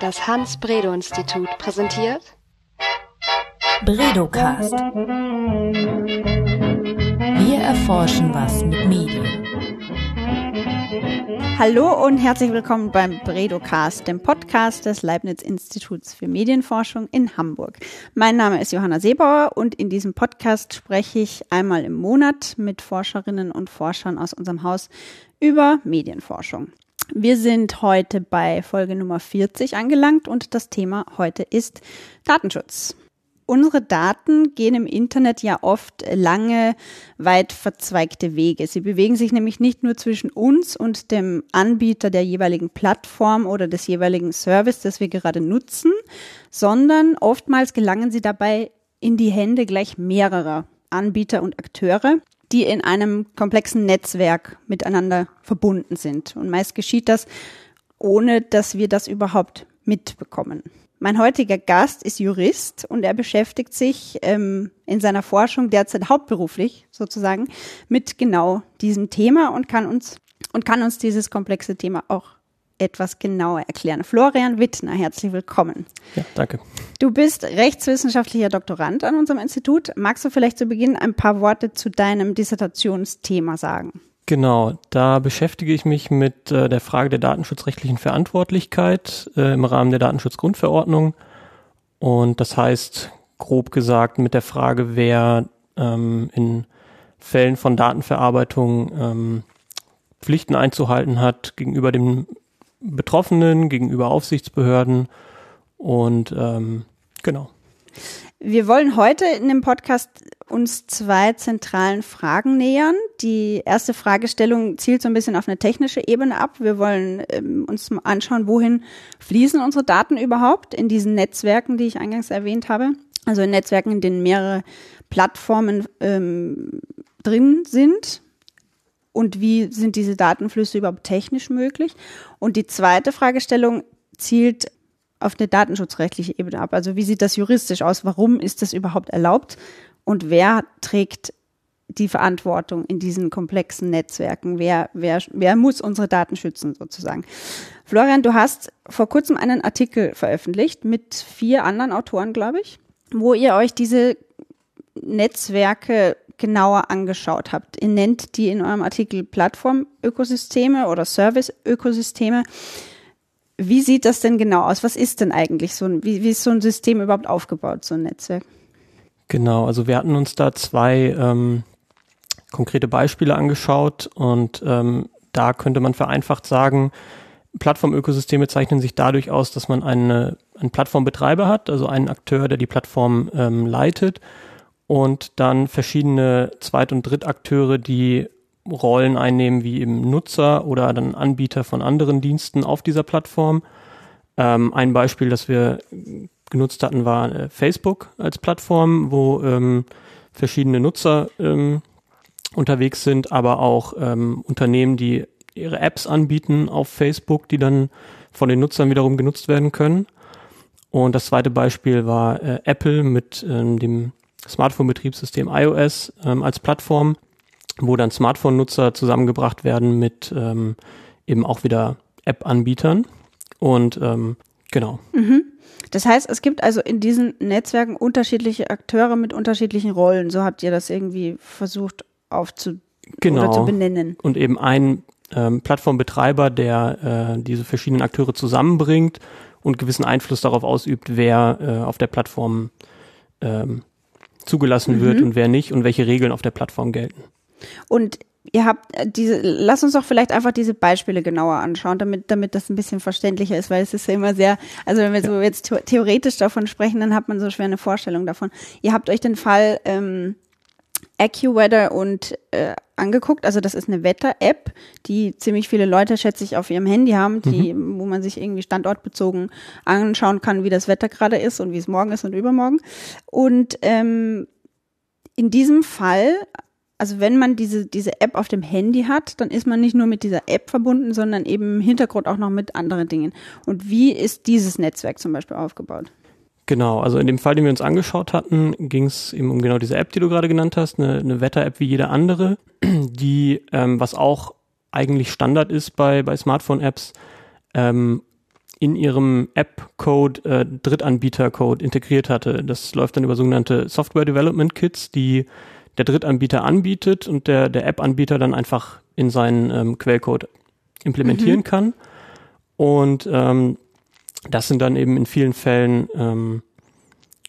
Das Hans-Bredow-Institut präsentiert Bredocast. Wir erforschen was mit Medien. Hallo und herzlich willkommen beim Bredocast, dem Podcast des Leibniz-Instituts für Medienforschung in Hamburg. Mein Name ist Johanna Seebauer und in diesem Podcast spreche ich einmal im Monat mit Forscherinnen und Forschern aus unserem Haus über Medienforschung. Wir sind heute bei Folge Nummer 40 angelangt und das Thema heute ist Datenschutz. Unsere Daten gehen im Internet ja oft lange, weit verzweigte Wege. Sie bewegen sich nämlich nicht nur zwischen uns und dem Anbieter der jeweiligen Plattform oder des jeweiligen Service, das wir gerade nutzen, sondern oftmals gelangen sie dabei in die Hände gleich mehrerer Anbieter und Akteure die in einem komplexen Netzwerk miteinander verbunden sind. Und meist geschieht das, ohne dass wir das überhaupt mitbekommen. Mein heutiger Gast ist Jurist und er beschäftigt sich ähm, in seiner Forschung derzeit hauptberuflich sozusagen mit genau diesem Thema und kann uns und kann uns dieses komplexe Thema auch etwas genauer erklären. Florian Wittner, herzlich willkommen. Ja, danke. Du bist rechtswissenschaftlicher Doktorand an unserem Institut. Magst du vielleicht zu Beginn ein paar Worte zu deinem Dissertationsthema sagen? Genau, da beschäftige ich mich mit äh, der Frage der datenschutzrechtlichen Verantwortlichkeit äh, im Rahmen der Datenschutzgrundverordnung. Und das heißt, grob gesagt, mit der Frage, wer ähm, in Fällen von Datenverarbeitung ähm, Pflichten einzuhalten hat gegenüber dem Betroffenen, gegenüber Aufsichtsbehörden und ähm, genau. Wir wollen heute in dem Podcast uns zwei zentralen Fragen nähern. Die erste Fragestellung zielt so ein bisschen auf eine technische Ebene ab. Wir wollen ähm, uns anschauen, wohin fließen unsere Daten überhaupt in diesen Netzwerken, die ich eingangs erwähnt habe. Also in Netzwerken, in denen mehrere Plattformen ähm, drin sind, und wie sind diese Datenflüsse überhaupt technisch möglich? Und die zweite Fragestellung zielt auf eine datenschutzrechtliche Ebene ab. Also wie sieht das juristisch aus? Warum ist das überhaupt erlaubt? Und wer trägt die Verantwortung in diesen komplexen Netzwerken? Wer, wer, wer muss unsere Daten schützen sozusagen? Florian, du hast vor kurzem einen Artikel veröffentlicht mit vier anderen Autoren, glaube ich, wo ihr euch diese Netzwerke genauer angeschaut habt. Ihr nennt die in eurem Artikel Plattformökosysteme oder Serviceökosysteme. Wie sieht das denn genau aus? Was ist denn eigentlich so ein, wie, wie ist so ein System überhaupt aufgebaut, so ein Netzwerk? Genau, also wir hatten uns da zwei ähm, konkrete Beispiele angeschaut und ähm, da könnte man vereinfacht sagen, Plattformökosysteme zeichnen sich dadurch aus, dass man eine, einen Plattformbetreiber hat, also einen Akteur, der die Plattform ähm, leitet und dann verschiedene Zweit- und Drittakteure, die Rollen einnehmen wie eben Nutzer oder dann Anbieter von anderen Diensten auf dieser Plattform. Ähm, ein Beispiel, das wir genutzt hatten, war äh, Facebook als Plattform, wo ähm, verschiedene Nutzer ähm, unterwegs sind, aber auch ähm, Unternehmen, die ihre Apps anbieten auf Facebook, die dann von den Nutzern wiederum genutzt werden können. Und das zweite Beispiel war äh, Apple mit ähm, dem Smartphone-Betriebssystem iOS ähm, als Plattform, wo dann Smartphone-Nutzer zusammengebracht werden mit ähm, eben auch wieder App-Anbietern. Und ähm, genau. Mhm. Das heißt, es gibt also in diesen Netzwerken unterschiedliche Akteure mit unterschiedlichen Rollen. So habt ihr das irgendwie versucht aufzu genau. oder zu benennen. Und eben ein ähm, Plattformbetreiber, der äh, diese verschiedenen Akteure zusammenbringt und gewissen Einfluss darauf ausübt, wer äh, auf der Plattform ähm, zugelassen mhm. wird und wer nicht und welche Regeln auf der Plattform gelten. Und ihr habt äh, diese, lass uns doch vielleicht einfach diese Beispiele genauer anschauen, damit, damit das ein bisschen verständlicher ist, weil es ist ja immer sehr, also wenn wir ja. so jetzt theoretisch davon sprechen, dann hat man so schwer eine Vorstellung davon. Ihr habt euch den Fall ähm, AccuWeather und äh, angeguckt. Also das ist eine Wetter-App, die ziemlich viele Leute, schätze ich, auf ihrem Handy haben, die, mhm. wo man sich irgendwie standortbezogen anschauen kann, wie das Wetter gerade ist und wie es morgen ist und übermorgen. Und ähm, in diesem Fall, also wenn man diese, diese App auf dem Handy hat, dann ist man nicht nur mit dieser App verbunden, sondern eben im Hintergrund auch noch mit anderen Dingen. Und wie ist dieses Netzwerk zum Beispiel aufgebaut? Genau, also in dem Fall, den wir uns angeschaut hatten, ging es eben um genau diese App, die du gerade genannt hast, eine, eine Wetter-App wie jede andere, die, ähm, was auch eigentlich Standard ist bei, bei Smartphone-Apps, ähm, in ihrem App-Code äh, Drittanbieter-Code integriert hatte. Das läuft dann über sogenannte Software Development Kits, die der Drittanbieter anbietet und der, der App-Anbieter dann einfach in seinen ähm, Quellcode implementieren mhm. kann. Und ähm, das sind dann eben in vielen Fällen ähm,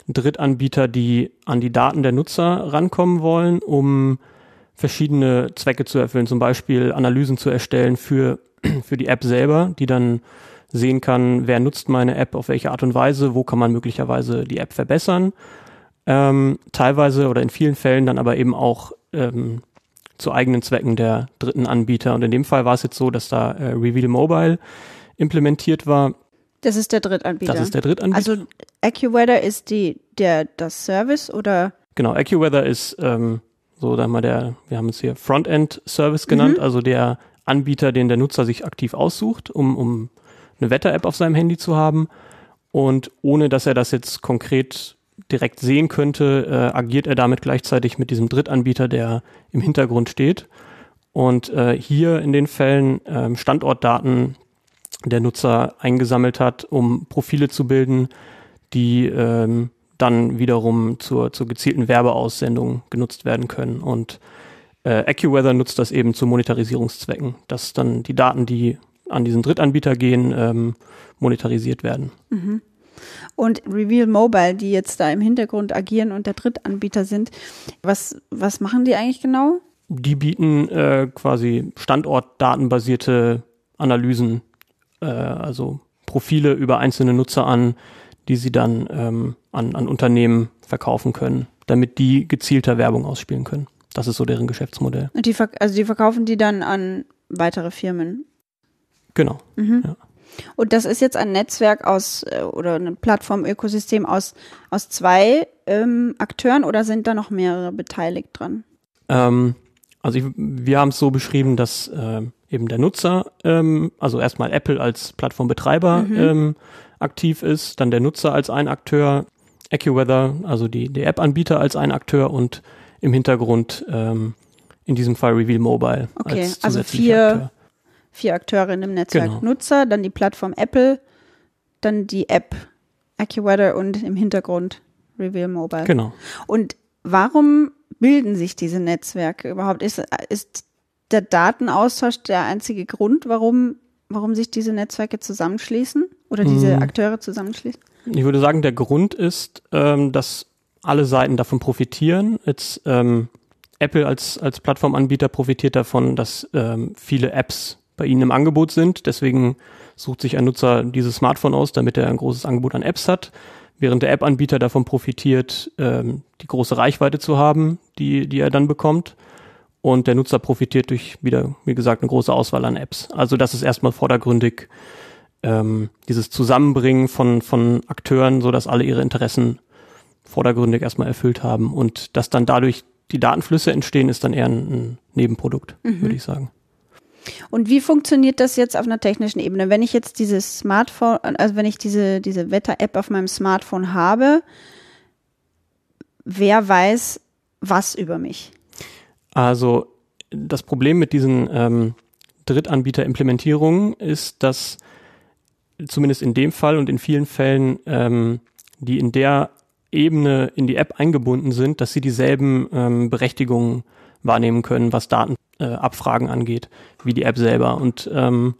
Drittanbieter, die an die Daten der Nutzer rankommen wollen, um verschiedene Zwecke zu erfüllen, zum Beispiel Analysen zu erstellen für, für die App selber, die dann sehen kann, wer nutzt meine App, auf welche Art und Weise, wo kann man möglicherweise die App verbessern. Ähm, teilweise oder in vielen Fällen dann aber eben auch ähm, zu eigenen Zwecken der dritten Anbieter. Und in dem Fall war es jetzt so, dass da äh, Reveal Mobile implementiert war. Das ist der Drittanbieter. Das ist der Drittanbieter. Also AccuWeather ist die, der, das Service oder? Genau, AccuWeather ist ähm, so, da mal der, wir haben es hier Frontend Service genannt, mhm. also der Anbieter, den der Nutzer sich aktiv aussucht, um, um eine Wetter-App auf seinem Handy zu haben. Und ohne dass er das jetzt konkret direkt sehen könnte, äh, agiert er damit gleichzeitig mit diesem Drittanbieter, der im Hintergrund steht. Und äh, hier in den Fällen äh, Standortdaten der Nutzer eingesammelt hat, um Profile zu bilden, die ähm, dann wiederum zur, zur gezielten Werbeaussendung genutzt werden können. Und äh, AccuWeather nutzt das eben zu Monetarisierungszwecken, dass dann die Daten, die an diesen Drittanbieter gehen, ähm, monetarisiert werden. Mhm. Und Reveal Mobile, die jetzt da im Hintergrund agieren und der Drittanbieter sind, was, was machen die eigentlich genau? Die bieten äh, quasi standortdatenbasierte Analysen, äh, also Profile über einzelne Nutzer an, die sie dann ähm, an, an Unternehmen verkaufen können, damit die gezielter Werbung ausspielen können. Das ist so deren Geschäftsmodell. Und die, also die verkaufen die dann an weitere Firmen? Genau. Mhm. Ja. Und das ist jetzt ein Netzwerk aus äh, oder ein Plattform-Ökosystem aus, aus zwei ähm, Akteuren oder sind da noch mehrere beteiligt dran? Ähm, also ich, wir haben es so beschrieben, dass äh, eben der Nutzer, ähm, also erstmal Apple als Plattformbetreiber mhm. ähm, aktiv ist, dann der Nutzer als ein Akteur, AccuWeather, also die, die App-Anbieter als ein Akteur und im Hintergrund ähm, in diesem Fall Reveal Mobile. Okay, als also vier, Akteur vier Akteure in dem Netzwerk. Genau. Nutzer, dann die Plattform Apple, dann die App AccuWeather und im Hintergrund Reveal Mobile. Genau. Und warum bilden sich diese Netzwerke überhaupt? Ist, ist der Datenaustausch der einzige Grund, warum, warum sich diese Netzwerke zusammenschließen oder diese hm. Akteure zusammenschließen? Ich würde sagen, der Grund ist, ähm, dass alle Seiten davon profitieren. Jetzt ähm, Apple als, als Plattformanbieter profitiert davon, dass ähm, viele Apps bei Ihnen im Angebot sind. Deswegen sucht sich ein Nutzer dieses Smartphone aus, damit er ein großes Angebot an Apps hat, während der App-Anbieter davon profitiert, ähm, die große Reichweite zu haben, die, die er dann bekommt. Und der Nutzer profitiert durch, wieder, wie gesagt, eine große Auswahl an Apps. Also das ist erstmal vordergründig ähm, dieses Zusammenbringen von, von Akteuren, so dass alle ihre Interessen vordergründig erstmal erfüllt haben. Und dass dann dadurch die Datenflüsse entstehen, ist dann eher ein, ein Nebenprodukt, mhm. würde ich sagen. Und wie funktioniert das jetzt auf einer technischen Ebene? Wenn ich jetzt dieses Smartphone, also wenn ich diese, diese Wetter-App auf meinem Smartphone habe, wer weiß was über mich? Also das Problem mit diesen ähm, Drittanbieter-Implementierungen ist, dass zumindest in dem Fall und in vielen Fällen, ähm, die in der Ebene in die App eingebunden sind, dass sie dieselben ähm, Berechtigungen wahrnehmen können, was Datenabfragen äh, angeht, wie die App selber. Und ähm,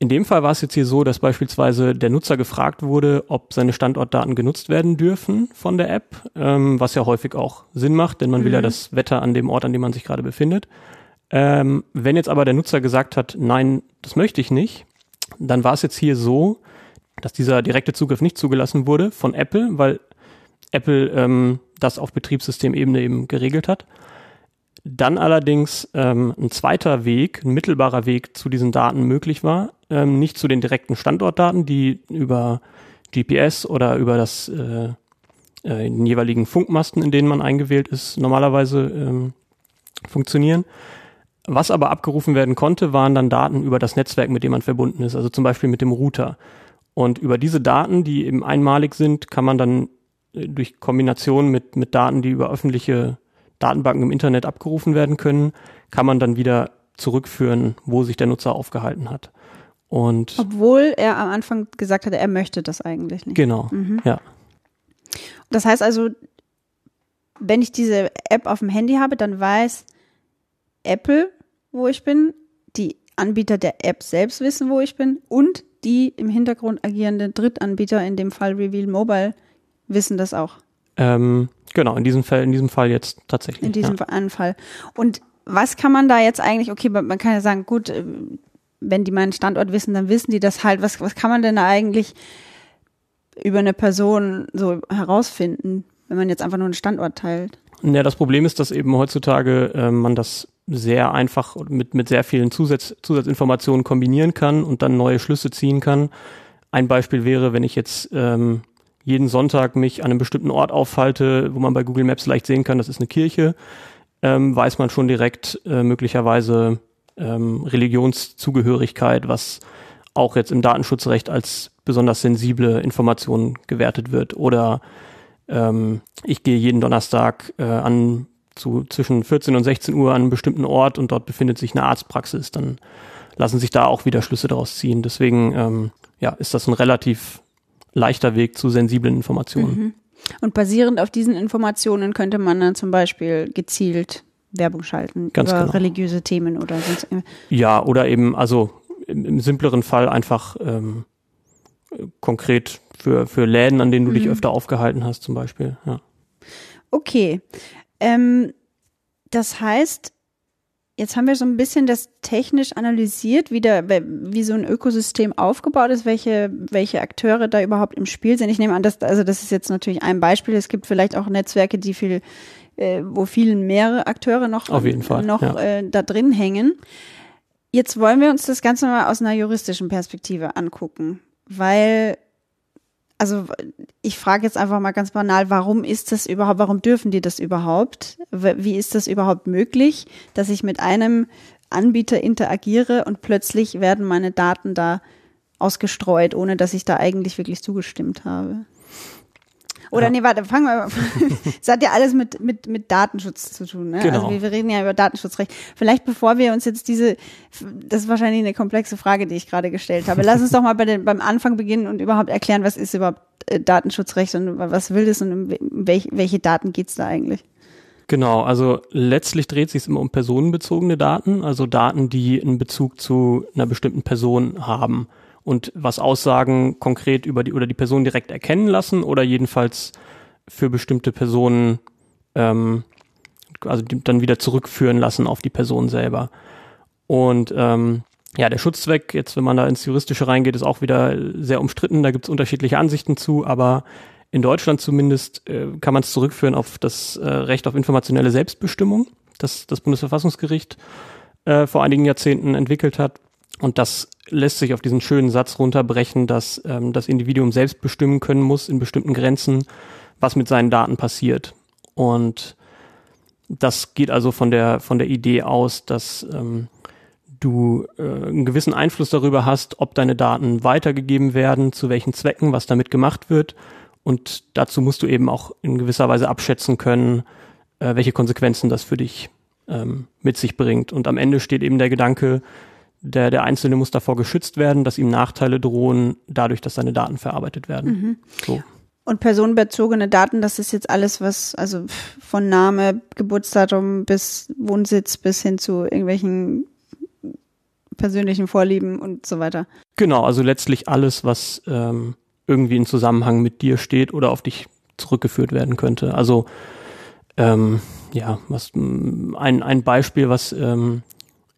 in dem Fall war es jetzt hier so, dass beispielsweise der Nutzer gefragt wurde, ob seine Standortdaten genutzt werden dürfen von der App, ähm, was ja häufig auch Sinn macht, denn man mhm. will ja mhm. das Wetter an dem Ort, an dem man sich gerade befindet. Ähm, wenn jetzt aber der Nutzer gesagt hat, nein, das möchte ich nicht, dann war es jetzt hier so, dass dieser direkte Zugriff nicht zugelassen wurde von Apple, weil Apple ähm, das auf Betriebssystemebene eben geregelt hat. Dann allerdings ähm, ein zweiter Weg, ein mittelbarer Weg zu diesen Daten möglich war, ähm, nicht zu den direkten Standortdaten, die über GPS oder über das äh, äh, den jeweiligen Funkmasten, in denen man eingewählt ist, normalerweise ähm, funktionieren. Was aber abgerufen werden konnte, waren dann Daten über das Netzwerk, mit dem man verbunden ist, also zum Beispiel mit dem Router. Und über diese Daten, die eben einmalig sind, kann man dann äh, durch Kombination mit, mit Daten, die über öffentliche Datenbanken im Internet abgerufen werden können, kann man dann wieder zurückführen, wo sich der Nutzer aufgehalten hat. Und Obwohl er am Anfang gesagt hatte, er möchte das eigentlich nicht. genau, Mhm. ja. Das heißt also, wenn ich diese App auf dem Handy habe, dann weiß Apple, wo ich bin, die Anbieter der App selbst wissen, wo ich bin und die im Hintergrund agierenden Drittanbieter, in dem Fall Reveal Mobile, wissen das auch. Ähm, genau, in diesem Fall, in diesem Fall jetzt tatsächlich. In diesem ja. einen Fall. Und was kann man da jetzt eigentlich, okay, man kann ja sagen, gut, äh, wenn die meinen Standort wissen, dann wissen die das halt. Was, was kann man denn da eigentlich über eine Person so herausfinden, wenn man jetzt einfach nur einen Standort teilt? Ja, das Problem ist, dass eben heutzutage äh, man das sehr einfach mit, mit sehr vielen Zusatz, Zusatzinformationen kombinieren kann und dann neue Schlüsse ziehen kann. Ein Beispiel wäre, wenn ich jetzt ähm, jeden Sonntag mich an einem bestimmten Ort aufhalte, wo man bei Google Maps leicht sehen kann, das ist eine Kirche, ähm, weiß man schon direkt äh, möglicherweise ähm, Religionszugehörigkeit, was auch jetzt im Datenschutzrecht als besonders sensible Information gewertet wird. Oder ähm, ich gehe jeden Donnerstag äh, an zu zwischen 14 und 16 Uhr an einem bestimmten Ort und dort befindet sich eine Arztpraxis, dann lassen sich da auch wieder Schlüsse daraus ziehen. Deswegen ähm, ja, ist das ein relativ leichter Weg zu sensiblen Informationen. Und basierend auf diesen Informationen könnte man dann zum Beispiel gezielt Werbung schalten Ganz über genau. religiöse Themen oder sonst. Ja, oder eben, also im, im simpleren Fall einfach ähm, äh, konkret für, für Läden, an denen du dich öfter aufgehalten hast, zum Beispiel. Ja. Okay. Ähm, das heißt, jetzt haben wir so ein bisschen das technisch analysiert, wie, der, wie so ein Ökosystem aufgebaut ist, welche, welche Akteure da überhaupt im Spiel sind. Ich nehme an, dass, also das ist jetzt natürlich ein Beispiel. Es gibt vielleicht auch Netzwerke, die viel, äh, wo viel mehrere Akteure noch, Auf jeden Fall, noch ja. äh, da drin hängen. Jetzt wollen wir uns das Ganze mal aus einer juristischen Perspektive angucken, weil also ich frage jetzt einfach mal ganz banal, warum ist das überhaupt, warum dürfen die das überhaupt? Wie ist das überhaupt möglich, dass ich mit einem Anbieter interagiere und plötzlich werden meine Daten da ausgestreut, ohne dass ich da eigentlich wirklich zugestimmt habe? Oder Ja. nee, warte, fangen wir mal. Es hat ja alles mit, mit, mit Datenschutz zu tun. Ne? Genau. Also wir, wir reden ja über Datenschutzrecht. Vielleicht bevor wir uns jetzt diese, das ist wahrscheinlich eine komplexe Frage, die ich gerade gestellt habe. Lass uns doch mal bei den, beim Anfang beginnen und überhaupt erklären, was ist überhaupt äh, Datenschutzrecht und was will das und um we- welch, welche Daten geht's da eigentlich? Genau, also letztlich dreht sich es immer um personenbezogene Daten, also Daten, die einen Bezug zu einer bestimmten Person haben und was Aussagen konkret über die oder die Person direkt erkennen lassen oder jedenfalls für bestimmte Personen ähm, also dann wieder zurückführen lassen auf die Person selber. Und ähm, ja, der Schutzzweck, jetzt wenn man da ins Juristische reingeht, ist auch wieder sehr umstritten. Da gibt es unterschiedliche Ansichten zu, aber in Deutschland zumindest äh, kann man es zurückführen auf das äh, Recht auf informationelle Selbstbestimmung, das das Bundesverfassungsgericht äh, vor einigen Jahrzehnten entwickelt hat. Und das lässt sich auf diesen schönen Satz runterbrechen, dass ähm, das Individuum selbst bestimmen können muss in bestimmten Grenzen, was mit seinen Daten passiert. Und das geht also von der von der Idee aus, dass ähm, du äh, einen gewissen Einfluss darüber hast, ob deine Daten weitergegeben werden, zu welchen Zwecken, was damit gemacht wird. Und dazu musst du eben auch in gewisser Weise abschätzen können, äh, welche Konsequenzen das für dich ähm, mit sich bringt. Und am Ende steht eben der Gedanke, der, der Einzelne muss davor geschützt werden, dass ihm Nachteile drohen, dadurch, dass seine Daten verarbeitet werden. So. Und personenbezogene Daten, das ist jetzt alles, was, also von Name, Geburtsdatum bis Wohnsitz bis hin zu irgendwelchen persönlichen Vorlieben und so weiter. Genau, also letztlich alles, was ähm, irgendwie in Zusammenhang mit dir steht oder auf dich zurückgeführt werden könnte. Also ähm, ja, was ein, ein Beispiel, was ähm,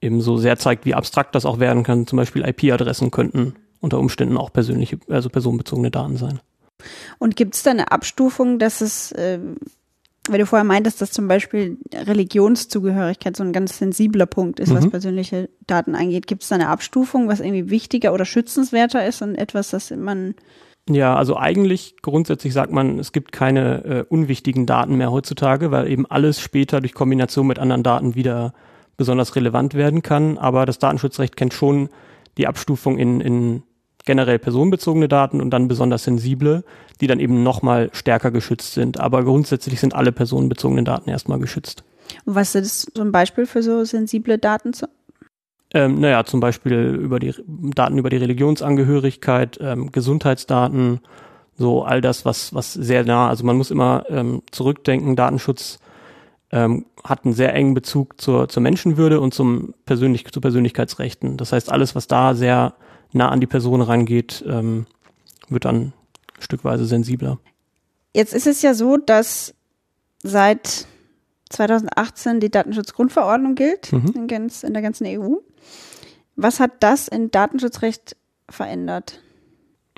eben so sehr zeigt, wie abstrakt das auch werden kann, zum Beispiel IP-Adressen könnten unter Umständen auch persönliche, also personenbezogene Daten sein. Und gibt es da eine Abstufung, dass es, äh, weil du vorher meintest, dass zum Beispiel Religionszugehörigkeit so ein ganz sensibler Punkt ist, was Mhm. persönliche Daten angeht. Gibt es da eine Abstufung, was irgendwie wichtiger oder schützenswerter ist und etwas, das man Ja, also eigentlich grundsätzlich sagt man, es gibt keine äh, unwichtigen Daten mehr heutzutage, weil eben alles später durch Kombination mit anderen Daten wieder besonders relevant werden kann. Aber das Datenschutzrecht kennt schon die Abstufung in, in generell personenbezogene Daten und dann besonders sensible, die dann eben nochmal stärker geschützt sind. Aber grundsätzlich sind alle personenbezogenen Daten erstmal geschützt. Was ist so ein Beispiel für so sensible Daten? Zu? Ähm, naja, zum Beispiel über die Daten über die Religionsangehörigkeit, ähm, Gesundheitsdaten, so all das, was, was sehr nah, also man muss immer ähm, zurückdenken, Datenschutz ähm, hat einen sehr engen Bezug zur, zur Menschenwürde und zum Persönlich zu Persönlichkeitsrechten. Das heißt, alles, was da sehr nah an die Person rangeht, ähm, wird dann stückweise sensibler. Jetzt ist es ja so, dass seit 2018 die Datenschutzgrundverordnung gilt Mhm. in, ganz, in der ganzen EU. Was hat das in Datenschutzrecht verändert?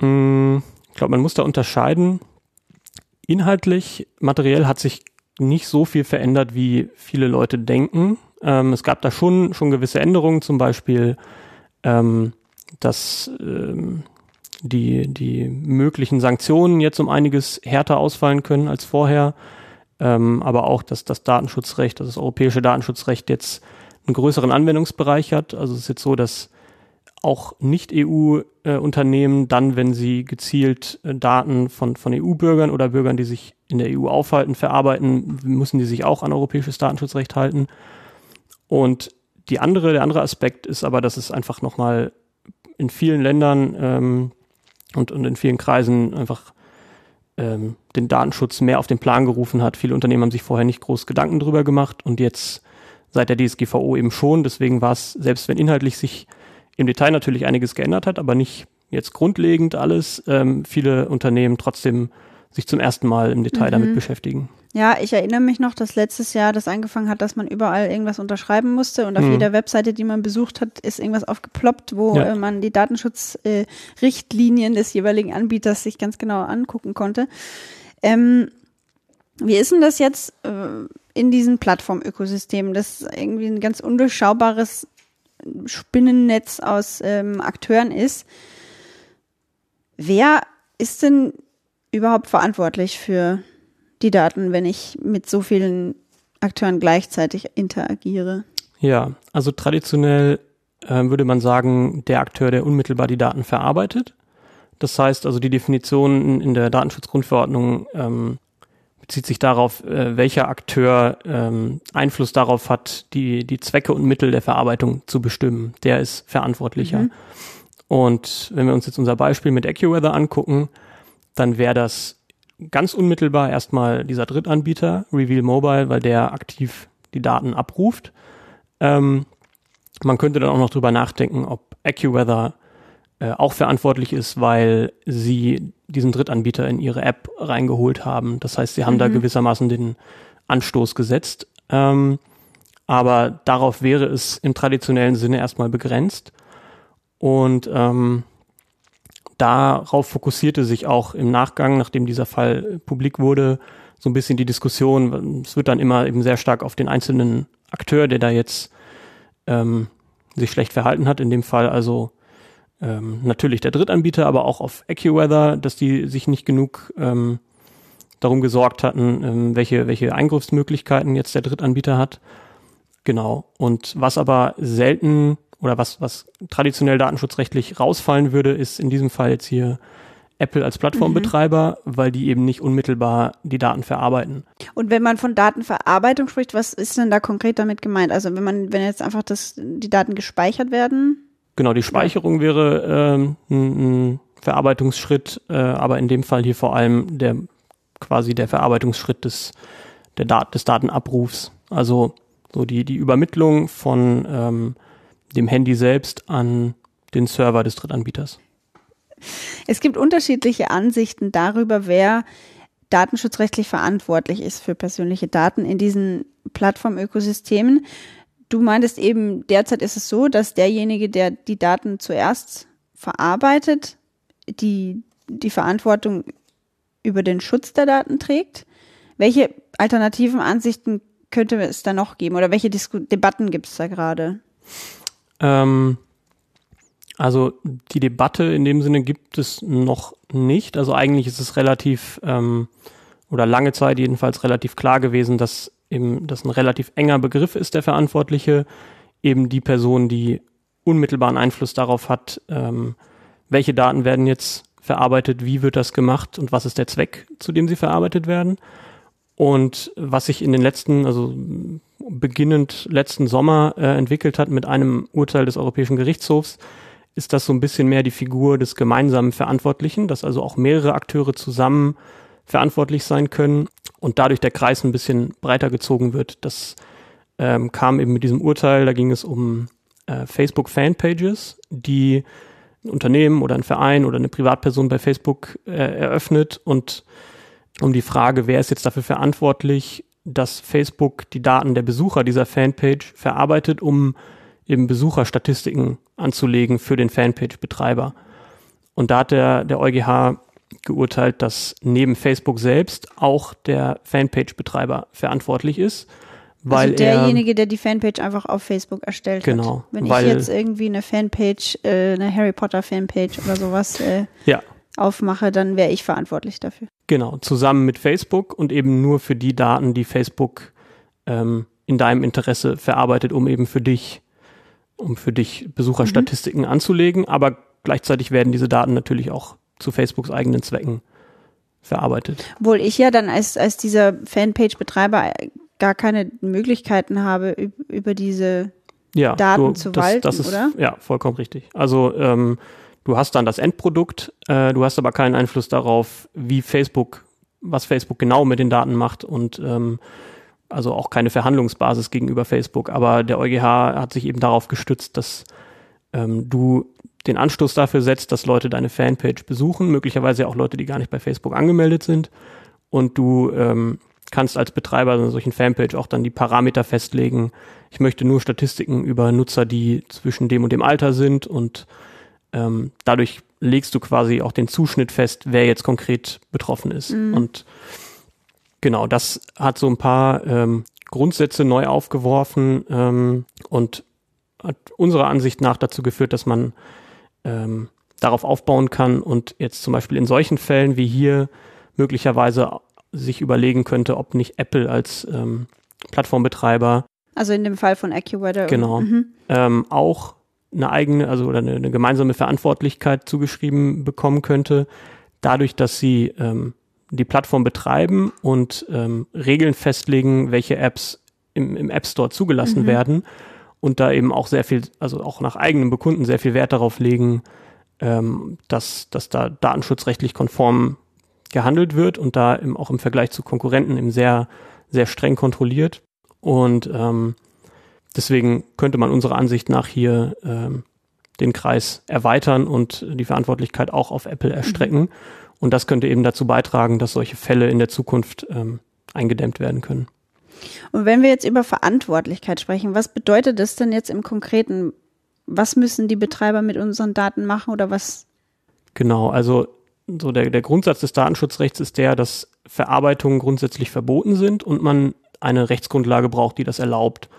Mm, Ich glaube, man muss da unterscheiden. Inhaltlich, materiell hat sich nicht so viel verändert, wie viele Leute denken. Ähm, es gab da schon, schon gewisse Änderungen, zum Beispiel, ähm, dass ähm, die, die möglichen Sanktionen jetzt um einiges härter ausfallen können als vorher. Ähm, aber auch, dass das Datenschutzrecht, also das europäische Datenschutzrecht jetzt einen größeren Anwendungsbereich hat. Also es ist jetzt so, dass auch Nicht-EU-Unternehmen dann, wenn sie gezielt äh, Daten von, von EU-Bürgern oder Bürgern, die sich in der EU aufhalten, verarbeiten, müssen die sich auch an europäisches Datenschutzrecht halten. Und die andere, der andere Aspekt ist aber, dass es einfach nochmal in vielen Ländern ähm, und, und in vielen Kreisen einfach ähm, den Datenschutz mehr auf den Plan gerufen hat. Viele Unternehmen haben sich vorher nicht groß Gedanken drüber gemacht und jetzt seit der DSGVO eben schon. Deswegen war es, selbst wenn inhaltlich sich im Detail natürlich einiges geändert hat, aber nicht jetzt grundlegend alles, ähm, viele Unternehmen trotzdem sich zum ersten Mal im Detail Mhm. damit beschäftigen. Ja, ich erinnere mich noch, dass letztes Jahr das angefangen hat, dass man überall irgendwas unterschreiben musste und auf Mhm. jeder Webseite, die man besucht hat, ist irgendwas aufgeploppt, wo Ja. äh, man die Datenschutzrichtlinien äh, des jeweiligen Anbieters sich ganz genau angucken konnte. Ähm, wie ist denn das jetzt äh, in diesen Plattformökosystemen? Das irgendwie ein ganz undurchschaubares Spinnennetz aus ähm, Akteuren ist. Wer ist denn überhaupt verantwortlich für die Daten, wenn ich mit so vielen Akteuren gleichzeitig interagiere? Ja, also traditionell ähm, würde man sagen, der Akteur, der unmittelbar die Daten verarbeitet. Das heißt also, die Definition in, in der Datenschutzgrundverordnung ähm, bezieht sich darauf, äh, welcher Akteur ähm, Einfluss darauf hat, die, die Zwecke und Mittel der Verarbeitung zu bestimmen. Der ist verantwortlicher. Mhm. Und wenn wir uns jetzt unser Beispiel mit AccuWeather angucken, dann wäre das ganz unmittelbar erstmal dieser Drittanbieter, Reveal Mobile, weil der aktiv die Daten abruft. Ähm, man könnte dann auch noch drüber nachdenken, ob AccuWeather äh, auch verantwortlich ist, weil sie diesen Drittanbieter in ihre App reingeholt haben. Das heißt, sie haben da Mhm. gewissermaßen den Anstoß gesetzt. Ähm, aber darauf wäre es im traditionellen Sinne erstmal begrenzt. Und ähm, darauf fokussierte sich auch im Nachgang, nachdem dieser Fall publik wurde, so ein bisschen die Diskussion. Es wird dann immer eben sehr stark auf den einzelnen Akteur, der da jetzt ähm, sich schlecht verhalten hat, in dem Fall also ähm, natürlich der Drittanbieter, aber auch auf AccuWeather, dass die sich nicht genug ähm, darum gesorgt hatten, ähm, welche, welche Eingriffsmöglichkeiten jetzt der Drittanbieter hat. Genau. Und was aber selten oder was, was traditionell datenschutzrechtlich rausfallen würde, ist in diesem Fall jetzt hier Apple als Plattformbetreiber, weil die eben nicht unmittelbar die Daten verarbeiten. Und wenn man von Datenverarbeitung spricht, was ist denn da konkret damit gemeint? Also wenn man, wenn jetzt einfach das, die Daten gespeichert werden? Genau, die Speicherung wäre ähm, ein, Verarbeitungsschritt, äh, aber in dem Fall hier vor allem der quasi der Verarbeitungsschritt des, der Dat des Datenabrufs. Also so die, die Übermittlung von ähm, dem Handy selbst an den Server des Drittanbieters. Es gibt unterschiedliche Ansichten darüber, wer datenschutzrechtlich verantwortlich ist für persönliche Daten in diesen Plattformökosystemen. Du meintest eben, derzeit ist es so, dass derjenige, der die Daten zuerst verarbeitet, die, die Verantwortung über den Schutz der Daten trägt. Welche alternativen Ansichten könnte es da noch geben oder welche Disku Debatten gibt es da gerade? Ähm, also die Debatte in dem Sinne gibt es noch nicht. Also eigentlich ist es relativ ähm, oder lange Zeit jedenfalls relativ klar gewesen, dass eben das ein relativ enger Begriff ist, der Verantwortliche, eben die Person, die unmittelbaren Einfluss darauf hat, ähm, welche Daten werden jetzt verarbeitet, wie wird das gemacht und was ist der Zweck, zu dem sie verarbeitet werden. Und was sich in den letzten, also beginnend letzten Sommer äh, entwickelt hat mit einem Urteil des Europäischen Gerichtshofs, ist das so ein bisschen mehr die Figur des gemeinsamen Verantwortlichen, dass also auch mehrere Akteure zusammen verantwortlich sein können und dadurch der Kreis ein bisschen breiter gezogen wird. Das ähm, kam eben mit diesem Urteil, da ging es um äh, Facebook-Fanpages, die ein Unternehmen oder ein Verein oder eine Privatperson bei Facebook äh, eröffnet und um die Frage, wer ist jetzt dafür verantwortlich, dass Facebook die Daten der Besucher dieser Fanpage verarbeitet, um eben Besucherstatistiken anzulegen für den Fanpage-Betreiber. Und da hat der, der EuGH geurteilt, dass neben Facebook selbst auch der Fanpage-Betreiber verantwortlich ist. Weil also derjenige, der die Fanpage einfach auf Facebook erstellt genau, hat. Wenn ich jetzt irgendwie eine Fanpage, äh, eine Harry Potter Fanpage oder sowas äh, ja. aufmache, dann wäre ich verantwortlich dafür. Genau, zusammen mit Facebook und eben nur für die Daten, die Facebook ähm, in deinem Interesse verarbeitet, um eben für dich, um für dich Besucherstatistiken mhm. anzulegen. Aber gleichzeitig werden diese Daten natürlich auch zu Facebooks eigenen Zwecken verarbeitet. Obwohl ich ja dann als, als dieser Fanpage-Betreiber gar keine Möglichkeiten habe, über diese ja, Daten du, zu das, walten, das ist, oder? Ja, vollkommen richtig. Also ähm, du hast dann das Endprodukt, äh, du hast aber keinen Einfluss darauf, wie Facebook, was Facebook genau mit den Daten macht und ähm, also auch keine Verhandlungsbasis gegenüber Facebook. Aber der EuGH hat sich eben darauf gestützt, dass ähm, du den Anstoß dafür setzt, dass Leute deine Fanpage besuchen, möglicherweise auch Leute, die gar nicht bei Facebook angemeldet sind. Und du ähm, kannst als Betreiber einer solchen Fanpage auch dann die Parameter festlegen. Ich möchte nur Statistiken über Nutzer, die zwischen dem und dem Alter sind und ähm, dadurch legst du quasi auch den Zuschnitt fest, wer jetzt konkret betroffen ist. Mhm. Und genau, das hat so ein paar ähm, Grundsätze neu aufgeworfen ähm, und hat unserer Ansicht nach dazu geführt, dass man ähm, darauf aufbauen kann und jetzt zum Beispiel in solchen Fällen wie hier möglicherweise sich überlegen könnte, ob nicht Apple als ähm, Plattformbetreiber also in dem Fall von AccuWeather genau mhm. ähm, auch eine eigene, also oder eine, eine, gemeinsame Verantwortlichkeit zugeschrieben bekommen könnte, dadurch, dass sie ähm, die Plattform betreiben und ähm, Regeln festlegen, welche Apps im, im App Store zugelassen mhm. werden und da eben auch sehr viel, also auch nach eigenem Bekunden sehr viel Wert darauf legen, ähm, dass, dass da datenschutzrechtlich konform gehandelt wird und da eben auch im Vergleich zu Konkurrenten eben sehr, sehr streng kontrolliert. Und ähm, deswegen könnte man unserer Ansicht nach hier ähm, den Kreis erweitern und die Verantwortlichkeit auch auf Apple erstrecken. Mhm. Und das könnte eben dazu beitragen, dass solche Fälle in der Zukunft ähm, eingedämmt werden können. Und wenn wir jetzt über Verantwortlichkeit sprechen, was bedeutet das denn jetzt im Konkreten? Was müssen die Betreiber mit unseren Daten machen oder was? Genau, also so der, der Grundsatz des Datenschutzrechts ist der, dass Verarbeitungen grundsätzlich verboten sind und man eine Rechtsgrundlage braucht, die das erlaubt.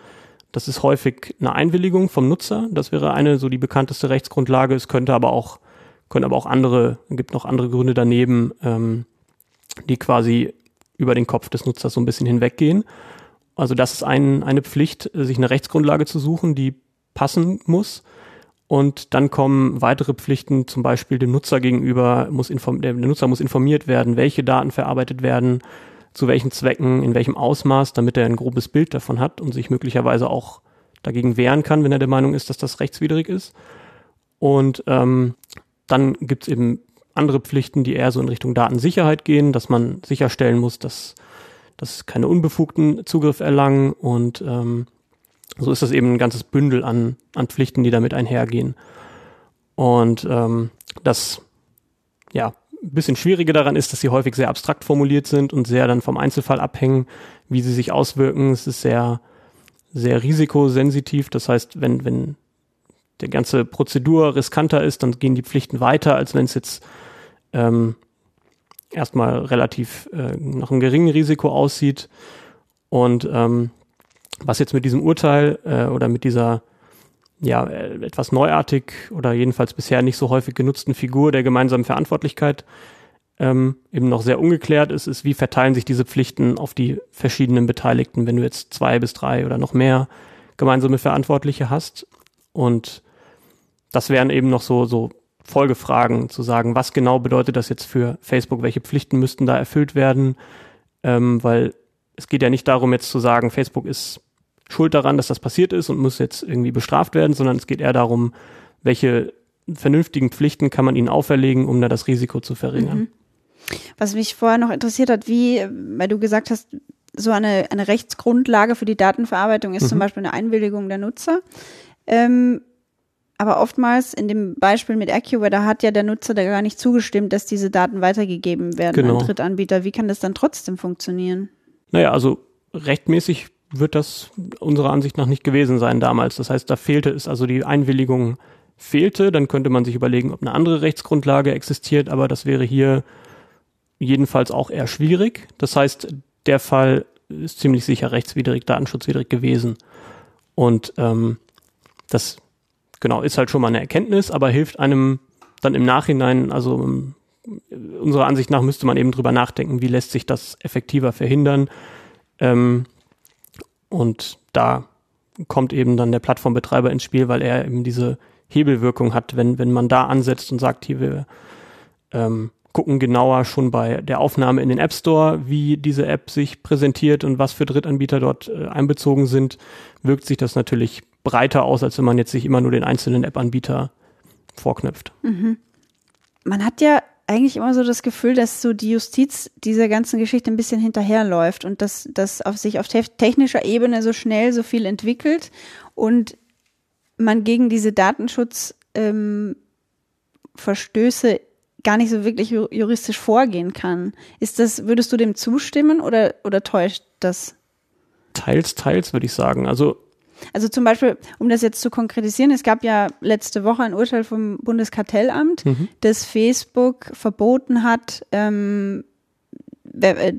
Das ist häufig eine Einwilligung vom Nutzer. Das wäre eine so die bekannteste Rechtsgrundlage. Es könnte aber auch, können aber auch andere, gibt noch andere Gründe daneben, ähm, die quasi über den Kopf des Nutzers so ein bisschen hinweggehen. Also das ist ein, eine Pflicht, sich eine Rechtsgrundlage zu suchen, die passen muss. Und dann kommen weitere Pflichten, zum Beispiel dem Nutzer gegenüber, muss inform der Nutzer muss informiert werden, welche Daten verarbeitet werden, zu welchen Zwecken, in welchem Ausmaß, damit er ein grobes Bild davon hat und sich möglicherweise auch dagegen wehren kann, wenn er der Meinung ist, dass das rechtswidrig ist. Und ähm, dann gibt es eben andere Pflichten, die eher so in Richtung Datensicherheit gehen, dass man sicherstellen muss, dass, dass keine unbefugten Zugriff erlangen und ähm, so ist das eben ein ganzes Bündel an, an Pflichten, die damit einhergehen. Und ähm, das ja ein bisschen Schwierige daran ist, dass sie häufig sehr abstrakt formuliert sind und sehr dann vom Einzelfall abhängen, wie sie sich auswirken. Es ist sehr, sehr risikosensitiv. Das heißt, wenn, wenn der ganze Prozedur riskanter ist, dann gehen die Pflichten weiter, als wenn es jetzt ähm, erstmal relativ äh, nach einem geringen Risiko aussieht. Und ähm, was jetzt mit diesem Urteil äh, oder mit dieser ja äh, etwas neuartig oder jedenfalls bisher nicht so häufig genutzten Figur der gemeinsamen Verantwortlichkeit ähm, eben noch sehr ungeklärt ist, ist, wie verteilen sich diese Pflichten auf die verschiedenen Beteiligten, wenn du jetzt zwei bis drei oder noch mehr gemeinsame Verantwortliche hast. Und das wären eben noch so, so Folgefragen zu sagen, was genau bedeutet das jetzt für Facebook, welche Pflichten müssten da erfüllt werden, ähm, weil es geht ja nicht darum, jetzt zu sagen, Facebook ist schuld daran, dass das passiert ist und muss jetzt irgendwie bestraft werden, sondern es geht eher darum, welche vernünftigen Pflichten kann man ihnen auferlegen, um da das Risiko zu verringern. Mhm. Was mich vorher noch interessiert hat, wie, weil du gesagt hast, so eine, eine Rechtsgrundlage für die Datenverarbeitung ist mhm. zum Beispiel eine Einwilligung der Nutzer. Ähm, aber oftmals in dem Beispiel mit AccuWeather da hat ja der Nutzer da gar nicht zugestimmt, dass diese Daten weitergegeben werden genau. an Drittanbieter. Wie kann das dann trotzdem funktionieren? Naja, also rechtmäßig wird das unserer Ansicht nach nicht gewesen sein damals. Das heißt, da fehlte es, also die Einwilligung fehlte. Dann könnte man sich überlegen, ob eine andere Rechtsgrundlage existiert, aber das wäre hier jedenfalls auch eher schwierig. Das heißt, der Fall ist ziemlich sicher rechtswidrig, datenschutzwidrig gewesen. Und ähm, das genau ist halt schon mal eine Erkenntnis, aber hilft einem dann im Nachhinein, also ähm, unserer Ansicht nach müsste man eben drüber nachdenken, wie lässt sich das effektiver verhindern. Ähm, und da kommt eben dann der Plattformbetreiber ins Spiel, weil er eben diese Hebelwirkung hat, wenn, wenn man da ansetzt und sagt, hier, wir ähm, gucken genauer schon bei der Aufnahme in den App Store, wie diese App sich präsentiert und was für Drittanbieter dort äh, einbezogen sind, wirkt sich das natürlich breiter aus, als wenn man jetzt sich immer nur den einzelnen App-Anbieter vorknüpft. Mhm. Man hat ja eigentlich immer so das Gefühl, dass so die Justiz dieser ganzen Geschichte ein bisschen hinterherläuft und dass das auf sich auf technischer Ebene so schnell so viel entwickelt und man gegen diese Datenschutzverstöße ähm, gar nicht so wirklich juristisch vorgehen kann. Ist das, würdest du dem zustimmen oder, oder täuscht das? Teils, teils, würde ich sagen. Also also zum Beispiel, um das jetzt zu konkretisieren, es gab ja letzte Woche ein Urteil vom Bundeskartellamt, mhm. das Facebook verboten hat, ähm, äh,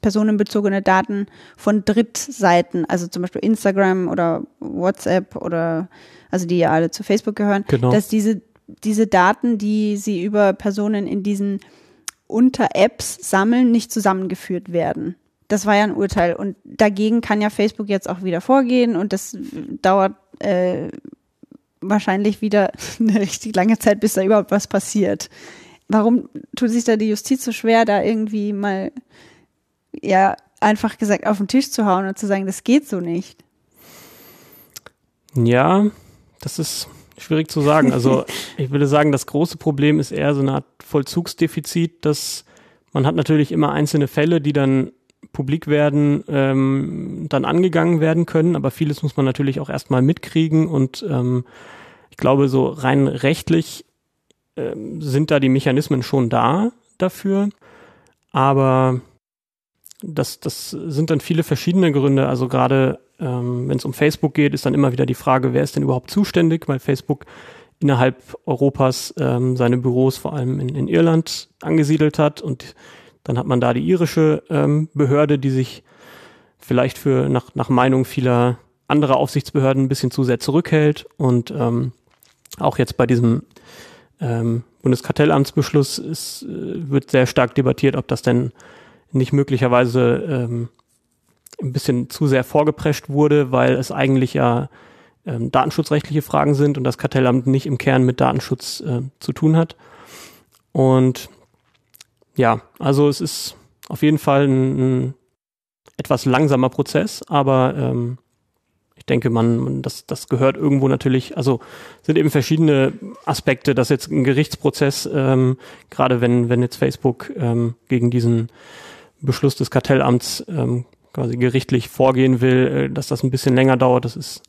personenbezogene Daten von Drittseiten, also zum Beispiel Instagram oder WhatsApp oder also die ja alle zu Facebook gehören, genau. dass diese diese Daten, die sie über Personen in diesen Unter-Apps sammeln, nicht zusammengeführt werden. Das war ja ein Urteil. Und dagegen kann ja Facebook jetzt auch wieder vorgehen und das dauert äh, wahrscheinlich wieder eine richtig lange Zeit, bis da überhaupt was passiert. Warum tut sich da die Justiz so schwer, da irgendwie mal ja einfach gesagt auf den Tisch zu hauen und zu sagen, das geht so nicht? Ja, das ist schwierig zu sagen. Also ich würde sagen, das große Problem ist eher so eine Art Vollzugsdefizit, dass man hat natürlich immer einzelne Fälle, die dann publik werden, ähm, dann angegangen werden können, aber vieles muss man natürlich auch erstmal mitkriegen und ähm, ich glaube, so rein rechtlich ähm, sind da die Mechanismen schon da dafür, aber das, das sind dann viele verschiedene Gründe. Also gerade ähm, wenn es um Facebook geht, ist dann immer wieder die Frage, wer ist denn überhaupt zuständig, weil Facebook innerhalb Europas ähm, seine Büros vor allem in, in Irland angesiedelt hat und dann hat man da die irische ähm, Behörde, die sich vielleicht für nach, nach Meinung vieler anderer Aufsichtsbehörden ein bisschen zu sehr zurückhält und ähm, auch jetzt bei diesem ähm, Bundeskartellamtsbeschluss ist, äh, wird sehr stark debattiert, ob das denn nicht möglicherweise ähm, ein bisschen zu sehr vorgeprescht wurde, weil es eigentlich ja ähm, datenschutzrechtliche Fragen sind und das Kartellamt nicht im Kern mit Datenschutz äh, zu tun hat. Und ja, also es ist auf jeden Fall ein, ein etwas langsamer Prozess, aber ähm, ich denke, man, das, das gehört irgendwo natürlich, also sind eben verschiedene Aspekte, dass jetzt ein Gerichtsprozess, ähm, gerade wenn, wenn jetzt Facebook ähm, gegen diesen Beschluss des Kartellamts ähm, quasi gerichtlich vorgehen will, äh, dass das ein bisschen länger dauert. Das ist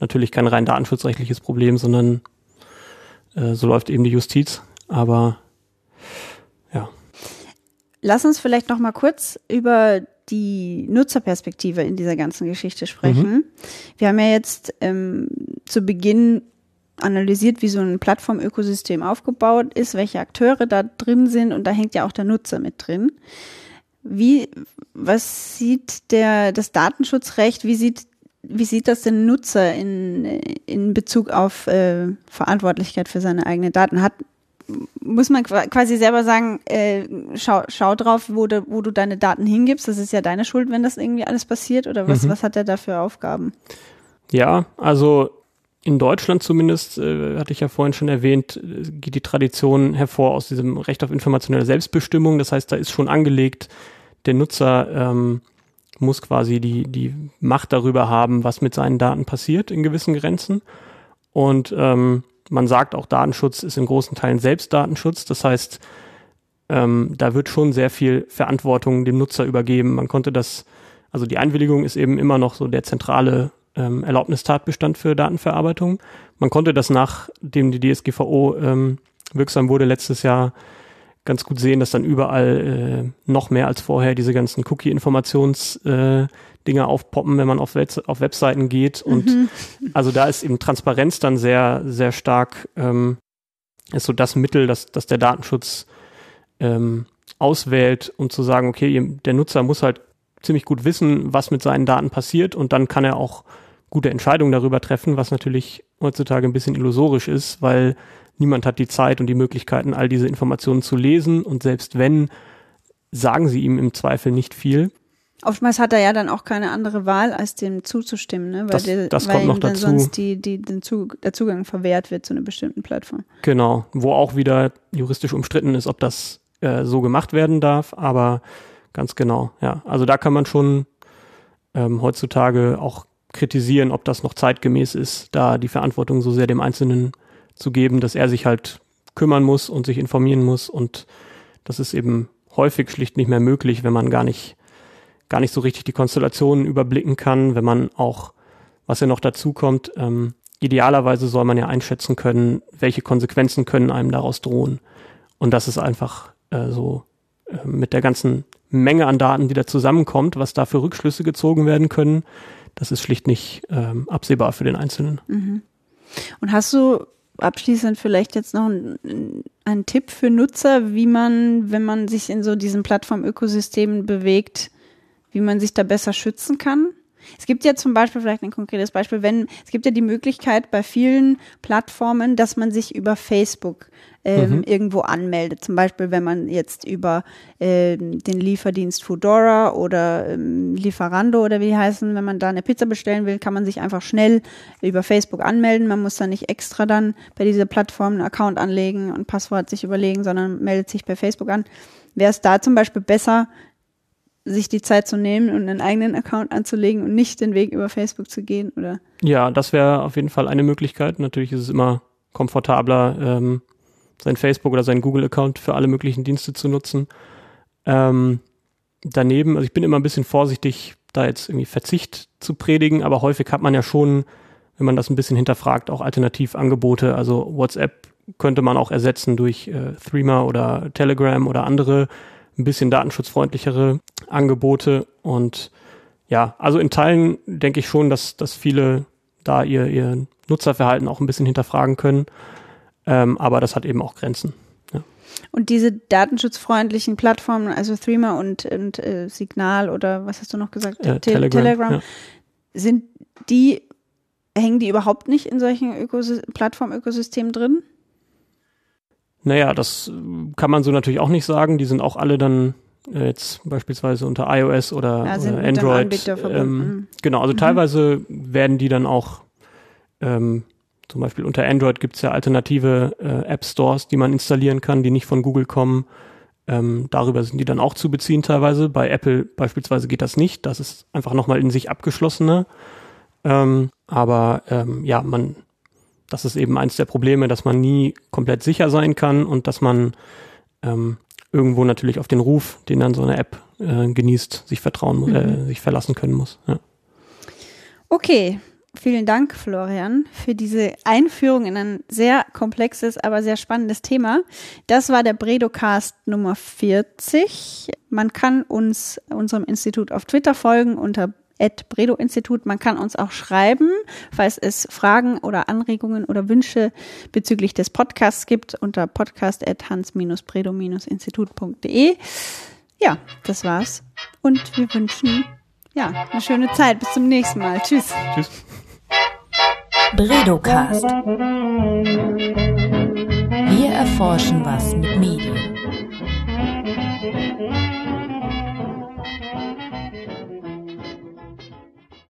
natürlich kein rein datenschutzrechtliches Problem, sondern äh, so läuft eben die Justiz. Aber ja. Lass uns vielleicht noch mal kurz über die Nutzerperspektive in dieser ganzen Geschichte sprechen. Mhm. Wir haben ja jetzt ähm, zu Beginn analysiert, wie so ein Plattformökosystem aufgebaut ist, welche Akteure da drin sind und da hängt ja auch der Nutzer mit drin. Wie, was sieht der, das Datenschutzrecht, wie sieht, wie sieht das den Nutzer in, in Bezug auf äh, Verantwortlichkeit für seine eigenen Daten? Hat, muss man quasi selber sagen, äh, schau, schau drauf, wo du, wo du deine Daten hingibst. Das ist ja deine Schuld, wenn das irgendwie alles passiert. Oder was, mhm. was hat er da für Aufgaben? Ja, also in Deutschland zumindest, äh, hatte ich ja vorhin schon erwähnt, geht die Tradition hervor aus diesem Recht auf informationelle Selbstbestimmung. Das heißt, da ist schon angelegt, der Nutzer ähm, muss quasi die, die Macht darüber haben, was mit seinen Daten passiert in gewissen Grenzen. Und ähm, man sagt auch, Datenschutz ist in großen Teilen selbst Datenschutz. Das heißt, ähm, da wird schon sehr viel Verantwortung dem Nutzer übergeben. Man konnte das, also die Einwilligung ist eben immer noch so der zentrale ähm, Erlaubnistatbestand für Datenverarbeitung. Man konnte das nachdem die DSGVO ähm, wirksam wurde letztes Jahr ganz gut sehen, dass dann überall äh, noch mehr als vorher diese ganzen Cookie-Informations- äh, aufpoppen, wenn man auf, Web auf Webseiten geht. Und mhm. also da ist eben Transparenz dann sehr, sehr stark, ähm, ist so das Mittel, dass, dass der Datenschutz ähm, auswählt, um zu sagen, okay, der Nutzer muss halt ziemlich gut wissen, was mit seinen Daten passiert und dann kann er auch gute Entscheidungen darüber treffen, was natürlich heutzutage ein bisschen illusorisch ist, weil niemand hat die Zeit und die Möglichkeiten, all diese Informationen zu lesen und selbst wenn, sagen sie ihm im Zweifel nicht viel. Oftmals hat er ja dann auch keine andere Wahl, als dem zuzustimmen, ne? weil, das, der, das weil ihm dann dazu. sonst die, die, den Zug, der Zugang verwehrt wird zu einer bestimmten Plattform. Genau, wo auch wieder juristisch umstritten ist, ob das äh, so gemacht werden darf, aber ganz genau, ja. Also da kann man schon ähm, heutzutage auch kritisieren, ob das noch zeitgemäß ist, da die Verantwortung so sehr dem Einzelnen zu geben, dass er sich halt kümmern muss und sich informieren muss und das ist eben häufig schlicht nicht mehr möglich, wenn man gar nicht gar nicht so richtig die Konstellationen überblicken kann, wenn man auch, was ja noch dazu kommt, ähm, idealerweise soll man ja einschätzen können, welche Konsequenzen können einem daraus drohen. Und das ist einfach äh, so äh, mit der ganzen Menge an Daten, die da zusammenkommt, was da für Rückschlüsse gezogen werden können, das ist schlicht nicht ähm, absehbar für den Einzelnen. Mhm. Und hast du abschließend vielleicht jetzt noch einen, einen Tipp für Nutzer, wie man, wenn man sich in so diesen Plattformökosystemen bewegt, wie man sich da besser schützen kann? Es gibt ja zum Beispiel vielleicht ein konkretes Beispiel, wenn es gibt ja die Möglichkeit bei vielen Plattformen, dass man sich über Facebook ähm, mhm. irgendwo anmeldet. Zum Beispiel, wenn man jetzt über ähm, den Lieferdienst Foodora oder ähm, Lieferando oder wie die heißen, wenn man da eine Pizza bestellen will, kann man sich einfach schnell über Facebook anmelden. Man muss da nicht extra dann bei dieser Plattform einen Account anlegen und Passwort sich überlegen, sondern meldet sich bei Facebook an. Wäre es da zum Beispiel besser, sich die Zeit zu nehmen und einen eigenen Account anzulegen und nicht den Weg über Facebook zu gehen, oder? Ja, das wäre auf jeden Fall eine Möglichkeit. Natürlich ist es immer komfortabler, ähm, sein Facebook oder seinen Google-Account für alle möglichen Dienste zu nutzen. Ähm, daneben, also ich bin immer ein bisschen vorsichtig, da jetzt irgendwie Verzicht zu predigen, aber häufig hat man ja schon, wenn man das ein bisschen hinterfragt, auch Alternativangebote. Also WhatsApp könnte man auch ersetzen durch äh, Threema oder Telegram oder andere ein bisschen datenschutzfreundlichere Angebote. Und ja, also in Teilen denke ich schon, dass, dass viele da ihr, ihr Nutzerverhalten auch ein bisschen hinterfragen können. Ähm, aber das hat eben auch Grenzen. Ja. Und diese datenschutzfreundlichen Plattformen, also Threema und, und äh, Signal oder was hast du noch gesagt? Äh, Te Telegram. Telegram ja. Sind die, hängen die überhaupt nicht in solchen Ökosy Plattformökosystemen drin? Naja, das kann man so natürlich auch nicht sagen. Die sind auch alle dann äh, jetzt beispielsweise unter iOS oder, ja, oder Android. Ähm, genau, also mhm. teilweise werden die dann auch ähm, zum Beispiel unter Android gibt es ja alternative äh, App Stores, die man installieren kann, die nicht von Google kommen. Ähm, darüber sind die dann auch zu beziehen teilweise. Bei Apple beispielsweise geht das nicht. Das ist einfach nochmal in sich abgeschlossener. Ähm, aber ähm, ja, man das ist eben eins der Probleme, dass man nie komplett sicher sein kann und dass man ähm, irgendwo natürlich auf den Ruf, den dann so eine App äh, genießt, sich vertrauen, äh, mhm. äh, sich verlassen können muss. Ja. Okay, vielen Dank, Florian, für diese Einführung in ein sehr komplexes, aber sehr spannendes Thema. Das war der Bredocast Nummer 40. Man kann uns unserem Institut auf Twitter folgen unter Bredo-Institut. Man kann uns auch schreiben, falls es Fragen oder Anregungen oder Wünsche bezüglich des Podcasts gibt, unter podcast.hans-bredo-institut.de. Ja, das war's. Und wir wünschen ja eine schöne Zeit. Bis zum nächsten Mal. Tschüss. Tschüss. Bredocast. Wir erforschen was mit Medien.